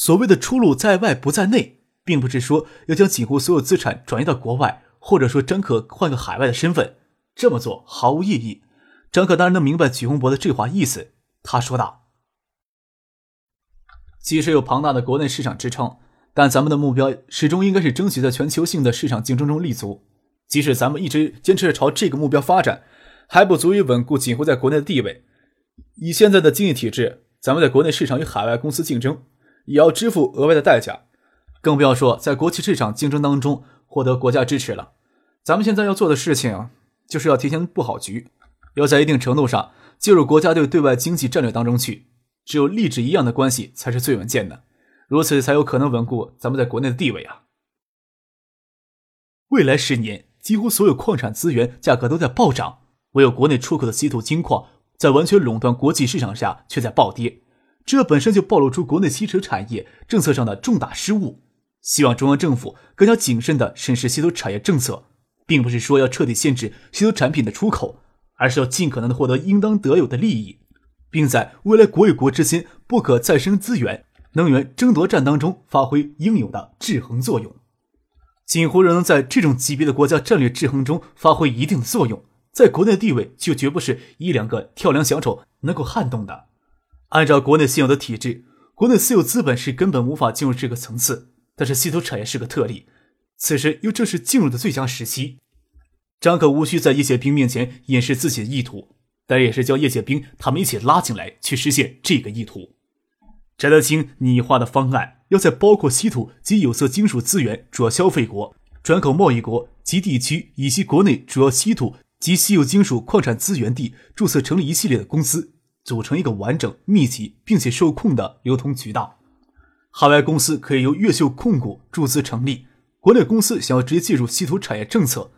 所谓的出路在外不在内，并不是说要将锦湖所有资产转移到国外，或者说张可换个海外的身份，这么做毫无意义。张可当然能明白曲洪博的这话意思，他说道：“即使有庞大的国内市场支撑，但咱们的目标始终应该是争取在全球性的市场竞争中立足。即使咱们一直坚持着朝这个目标发展，还不足以稳固锦湖在国内的地位。以现在的经济体制，咱们在国内市场与海外公司竞争。”也要支付额外的代价，更不要说在国际市场竞争当中获得国家支持了。咱们现在要做的事情，就是要提前布好局，要在一定程度上介入国家队对外经济战略当中去。只有立志一样的关系才是最稳健的，如此才有可能稳固咱们在国内的地位啊！未来十年，几乎所有矿产资源价格都在暴涨，唯有国内出口的稀土金矿在完全垄断国际市场下却在暴跌。这本身就暴露出国内汽车产业政策上的重大失误。希望中央政府更加谨慎地审视稀土产业政策，并不是说要彻底限制稀土产品的出口，而是要尽可能的获得应当得有的利益，并在未来国与国之间不可再生资源能源争夺战当中发挥应有的制衡作用。锦湖仍能在这种级别的国家战略制衡中发挥一定的作用，在国内的地位就绝不是一两个跳梁小丑能够撼动的。按照国内现有的体制，国内私有资本是根本无法进入这个层次。但是稀土产业是个特例，此时又正是进入的最佳时期。张可无需在叶剑兵面前掩饰自己的意图，但也是叫叶剑兵他们一起拉进来，去实现这个意图。翟德清拟画的方案，要在包括稀土及有色金属资源主要消费国、转口贸易国及地区以及国内主要稀土及稀有金属矿产资源地注册成立一系列的公司。组成一个完整、密集并且受控的流通渠道。海外公司可以由越秀控股注资成立。国内公司想要直接介入稀土产业政策，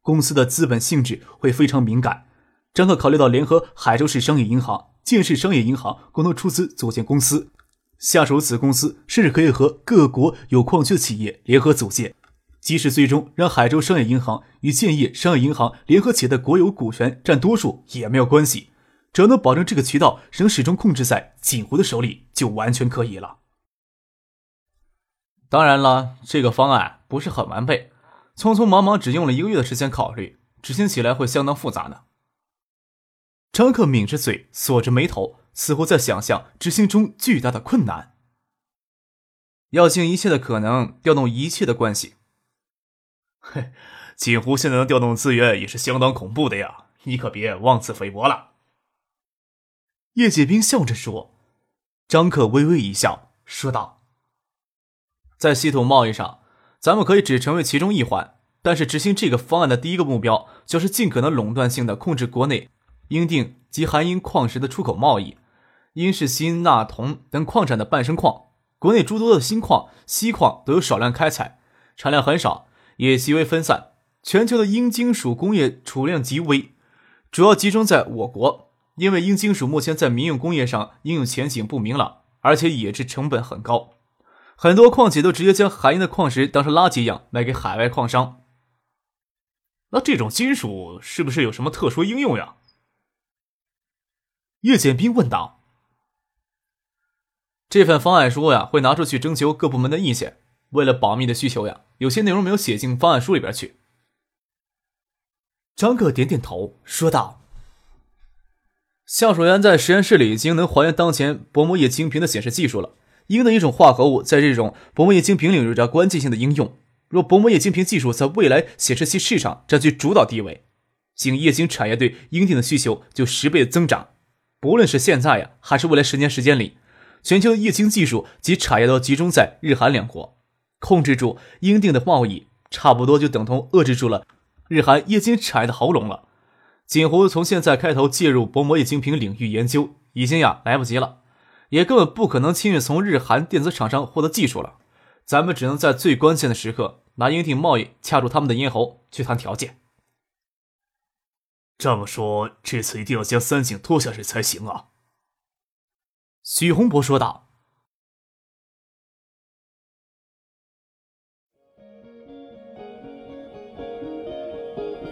公司的资本性质会非常敏感。张克考虑到联合海州市商业银行、建市商业银行共同出资组建公司，下属子公司甚至可以和各国有矿区的企业联合组建。即使最终让海州商业银行与建业商业银行联合企业的国有股权占多数也没有关系。只要能保证这个渠道仍始终控制在锦湖的手里，就完全可以了。当然了，这个方案不是很完备，匆匆忙忙只用了一个月的时间考虑，执行起来会相当复杂呢。张克抿着嘴，锁着眉头，似乎在想象执行中巨大的困难。要尽一切的可能，调动一切的关系。嘿，锦湖现在能调动资源也是相当恐怖的呀，你可别妄自菲薄了。叶剑冰笑着说：“张克微微一笑，说道：‘在稀土贸易上，咱们可以只成为其中一环。但是执行这个方案的第一个目标，就是尽可能垄断性的控制国内英锭及含银矿石的出口贸易。英是锌、钠、铜等矿产的半生矿，国内诸多的锌矿、锡矿都有少量开采，产量很少，也极为分散。全球的英金属工业储量极微，主要集中在我国。’”因为铟金属目前在民用工业上应用前景不明朗，而且冶制成本很高，很多矿企都直接将含银的矿石当成垃圾一样卖给海外矿商。那这种金属是不是有什么特殊应用呀？叶剑斌问道。这份方案书呀，会拿出去征求各部门的意见，为了保密的需求呀，有些内容没有写进方案书里边去。张克点点头，说道。橡树岩在实验室里已经能还原当前薄膜液晶屏的显示技术了。铟的一种化合物在这种薄膜液晶屏里有着关键性的应用。若薄膜液晶屏技术在未来显示器市场占据主导地位，仅液晶产业对铟锭的需求就十倍的增长。不论是现在呀，还是未来十年时间里，全球的液晶技术及产业都集中在日韩两国，控制住铟锭的贸易，差不多就等同遏制住了日韩液晶产业的喉咙了。锦湖从现在开头介入薄膜液晶屏领域研究，已经呀来不及了，也根本不可能轻易从日韩电子厂商获得技术了。咱们只能在最关键的时刻拿英挺贸易掐住他们的咽喉去谈条件。这么说，这次一定要将三井拖下水才行啊！许洪博说道。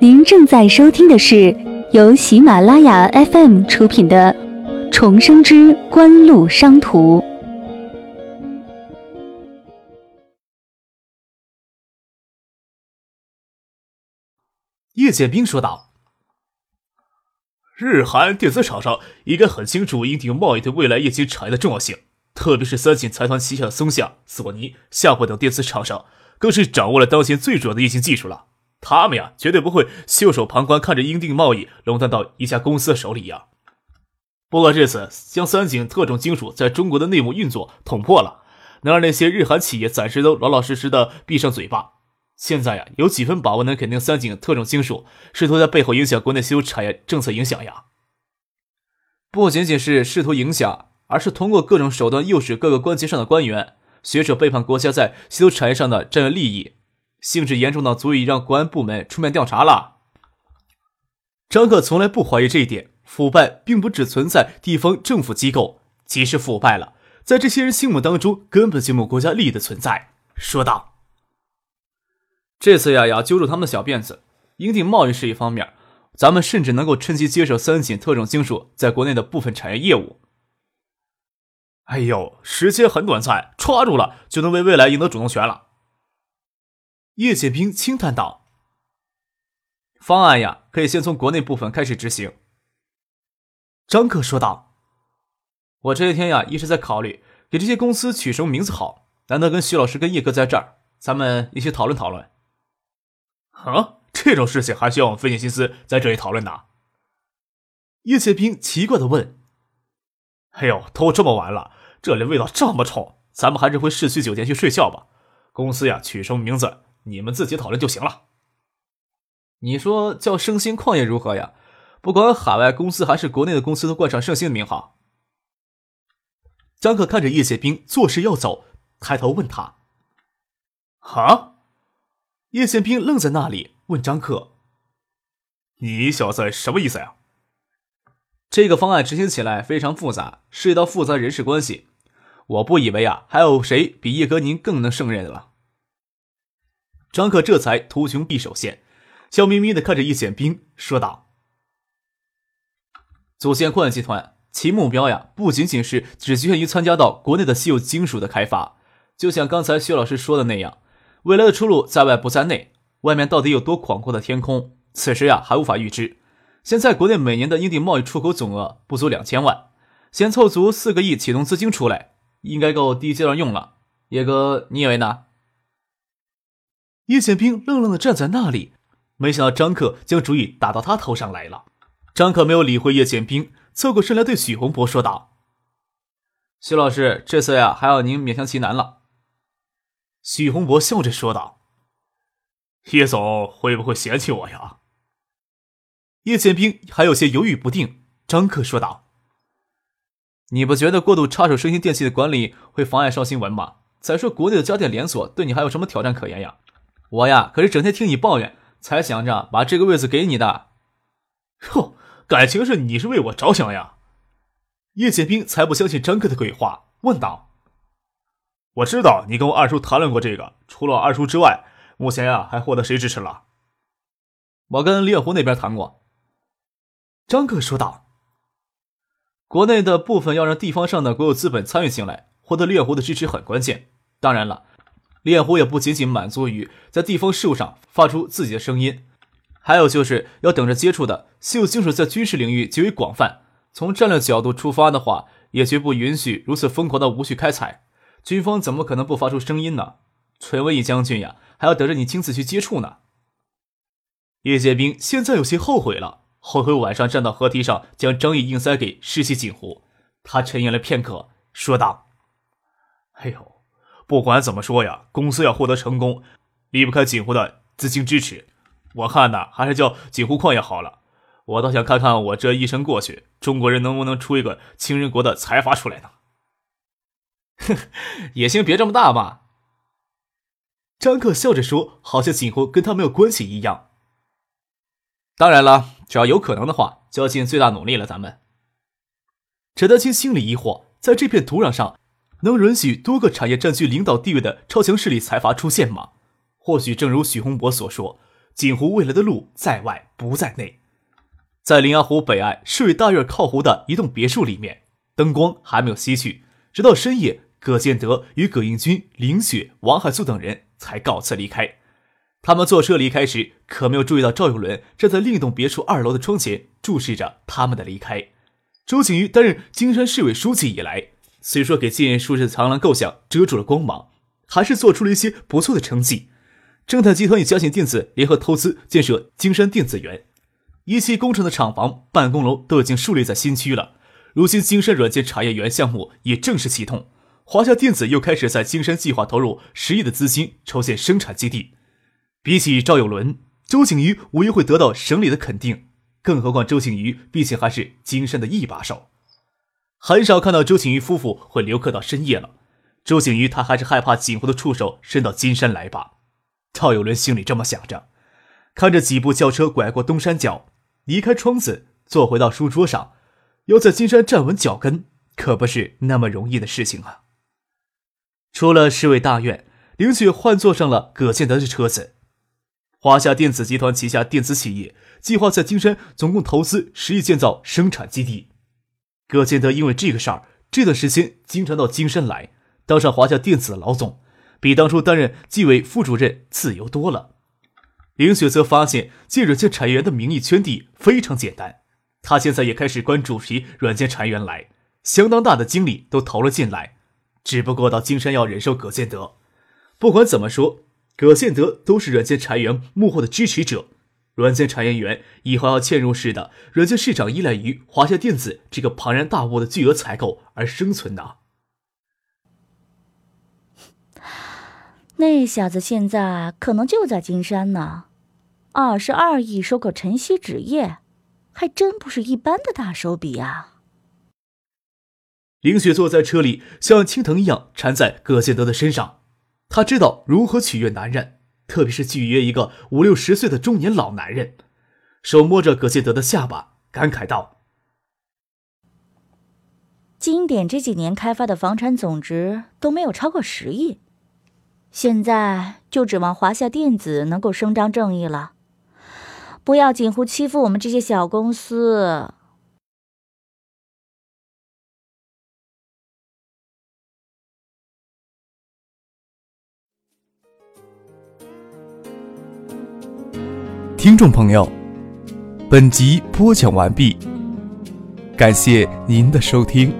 您正在收听的是由喜马拉雅 FM 出品的《重生之官路商途》。叶剑兵说道：“日韩电子厂商应该很清楚英鼎贸易对未来液晶产业的重要性，特别是三井财团旗下的松下、索尼、夏普等电子厂商，更是掌握了当前最主要的液晶技术了。他们呀，绝对不会袖手旁观，看着英定贸易垄断到一家公司的手里呀。不过这次将三井特种金属在中国的内幕运作捅破了，能让那些日韩企业暂时都老老实实的闭上嘴巴。”现在呀，有几分把握能肯定三井特种金属试图在背后影响国内稀土产业政策影响呀？不仅仅是试图影响，而是通过各种手段诱使各个官阶上的官员、学者背叛国家在稀土产业上的战略利益，性质严重到足以让国安部门出面调查了。张克从来不怀疑这一点，腐败并不只存在地方政府机构，即使腐败了，在这些人心目当中根本就没有国家利益的存在。说道。这次呀，要揪住他们的小辫子。英定贸易是一方面，咱们甚至能够趁机接手三井特种金属在国内的部分产业业务。哎呦，时间很短暂，抓住了就能为未来赢得主动权了。叶剑兵轻叹道：“方案呀，可以先从国内部分开始执行。”张克说道：“我这些天呀，一直在考虑给这些公司取什么名字好。难得跟徐老师跟叶哥在这儿，咱们一起讨论讨论。”啊，这种事情还需要我们费尽心思在这里讨论呢？叶剑兵奇怪的问：“哎呦，都这么晚了，这里味道这么冲，咱们还是回市区酒店去睡觉吧。公司呀，取什么名字，你们自己讨论就行了。你说叫圣心矿业如何呀？不管海外公司还是国内的公司，都冠上圣心的名号。”张克看着叶剑兵作势要走，抬头问他：“啊？”叶宪兵愣在那里，问张克：“你小子什么意思呀？”这个方案执行起来非常复杂，涉及到复杂人事关系。我不以为啊，还有谁比叶哥您更能胜任了。张克这才图穷匕首现，笑眯眯的看着叶宪兵说道：“组建矿业集团，其目标呀，不仅仅是只局限于参加到国内的稀有金属的开发，就像刚才薛老师说的那样。”未来的出路在外不在内，外面到底有多广阔的天空，此时呀还无法预知。现在国内每年的英定贸易出口总额不足两千万，先凑足四个亿启动资金出来，应该够第一阶段用了。叶哥，你以为呢？叶剑兵愣愣的站在那里，没想到张克将主意打到他头上来了。张克没有理会叶剑兵，侧过身来对许洪博说道：“徐老师，这次呀还要您勉强其难了。”许洪博笑着说道：“叶总会不会嫌弃我呀？”叶剑兵还有些犹豫不定。张克说道：“你不觉得过度插手生鲜电器的管理会妨碍上新闻吗？再说国内的家电连锁对你还有什么挑战可言呀？我呀可是整天听你抱怨，才想着把这个位子给你的。哟，感情是你是为我着想呀？”叶剑兵才不相信张克的鬼话，问道。我知道你跟我二叔谈论过这个，除了二叔之外，目前呀还获得谁支持了？我跟猎狐那边谈过。张克说道：“国内的部分要让地方上的国有资本参与进来，获得猎狐的支持很关键。当然了，烈湖也不仅仅满足于在地方事务上发出自己的声音，还有就是要等着接触的稀有金属在军事领域极为广泛。从战略角度出发的话，也绝不允许如此疯狂的无序开采。”军方怎么可能不发出声音呢？崔文义将军呀，还要等着你亲自去接触呢。叶剑兵现在有些后悔了，后悔晚上站到河堤上将张毅硬塞给失去锦湖。他沉吟了片刻，说道：“哎呦，不管怎么说呀，公司要获得成功，离不开锦湖的资金支持。我看呢，还是叫锦湖矿业好了。我倒想看看，我这一生过去，中国人能不能出一个清人国的财阀出来呢？” 哼，野心别这么大嘛！张克笑着说，好像锦湖跟他没有关系一样。当然了，只要有可能的话，就要尽最大努力了。咱们。陈德清心里疑惑，在这片土壤上，能允许多个产业占据领导地位的超强势力财阀出现吗？或许正如许洪博所说，锦湖未来的路在外不在内。在灵崖湖北岸市委大院靠湖的一栋别墅里面，灯光还没有熄去，直到深夜，葛建德与葛应军、林雪、王海素等人才告辞离开。他们坐车离开时，可没有注意到赵永伦站在另一栋别墅二楼的窗前，注视着他们的离开。周景瑜担任金山市委书记以来，虽说给建业书的藏蓝构想遮住了光芒，还是做出了一些不错的成绩。正泰集团与嘉兴电子联合投资建设金山电子园，一期工程的厂房、办公楼都已经树立在新区了。如今金山软件产业园项目也正式启动，华夏电子又开始在金山计划投入十亿的资金筹建生产基地。比起赵有伦，周景瑜无疑会得到省里的肯定。更何况周景瑜毕竟还是金山的一把手，很少看到周景瑜夫妇会留客到深夜了。周景瑜他还是害怕锦湖的触手伸到金山来吧？赵有伦心里这么想着，看着几部轿车拐过东山脚，离开窗子，坐回到书桌上，要在金山站稳脚跟，可不是那么容易的事情啊。出了市委大院，林雪换坐上了葛建德的车子。华夏电子集团旗下电子企业计划在金山总共投资十亿建造生产基地。葛建德因为这个事儿，这段时间经常到金山来，当上华夏电子的老总，比当初担任纪委副主任自由多了。林雪则发现借软件产业园的名义圈地非常简单，他现在也开始关主席软件产业园来，相当大的精力都投了进来。只不过到金山要忍受葛建德，不管怎么说。葛建德都是软件产业园幕后的支持者，软件产业园以后要嵌入式的软件市场依赖于华夏电子这个庞然大物的巨额采购而生存的。那小子现在可能就在金山呢，二十二亿收购晨曦纸业，还真不是一般的大手笔啊！林雪坐在车里，像青藤一样缠在葛建德的身上。他知道如何取悦男人，特别是拒约一个五六十岁的中年老男人。手摸着葛建德的下巴，感慨道：“经典这几年开发的房产总值都没有超过十亿，现在就指望华夏电子能够伸张正义了，不要近乎欺负我们这些小公司。”听众朋友，本集播讲完毕，感谢您的收听。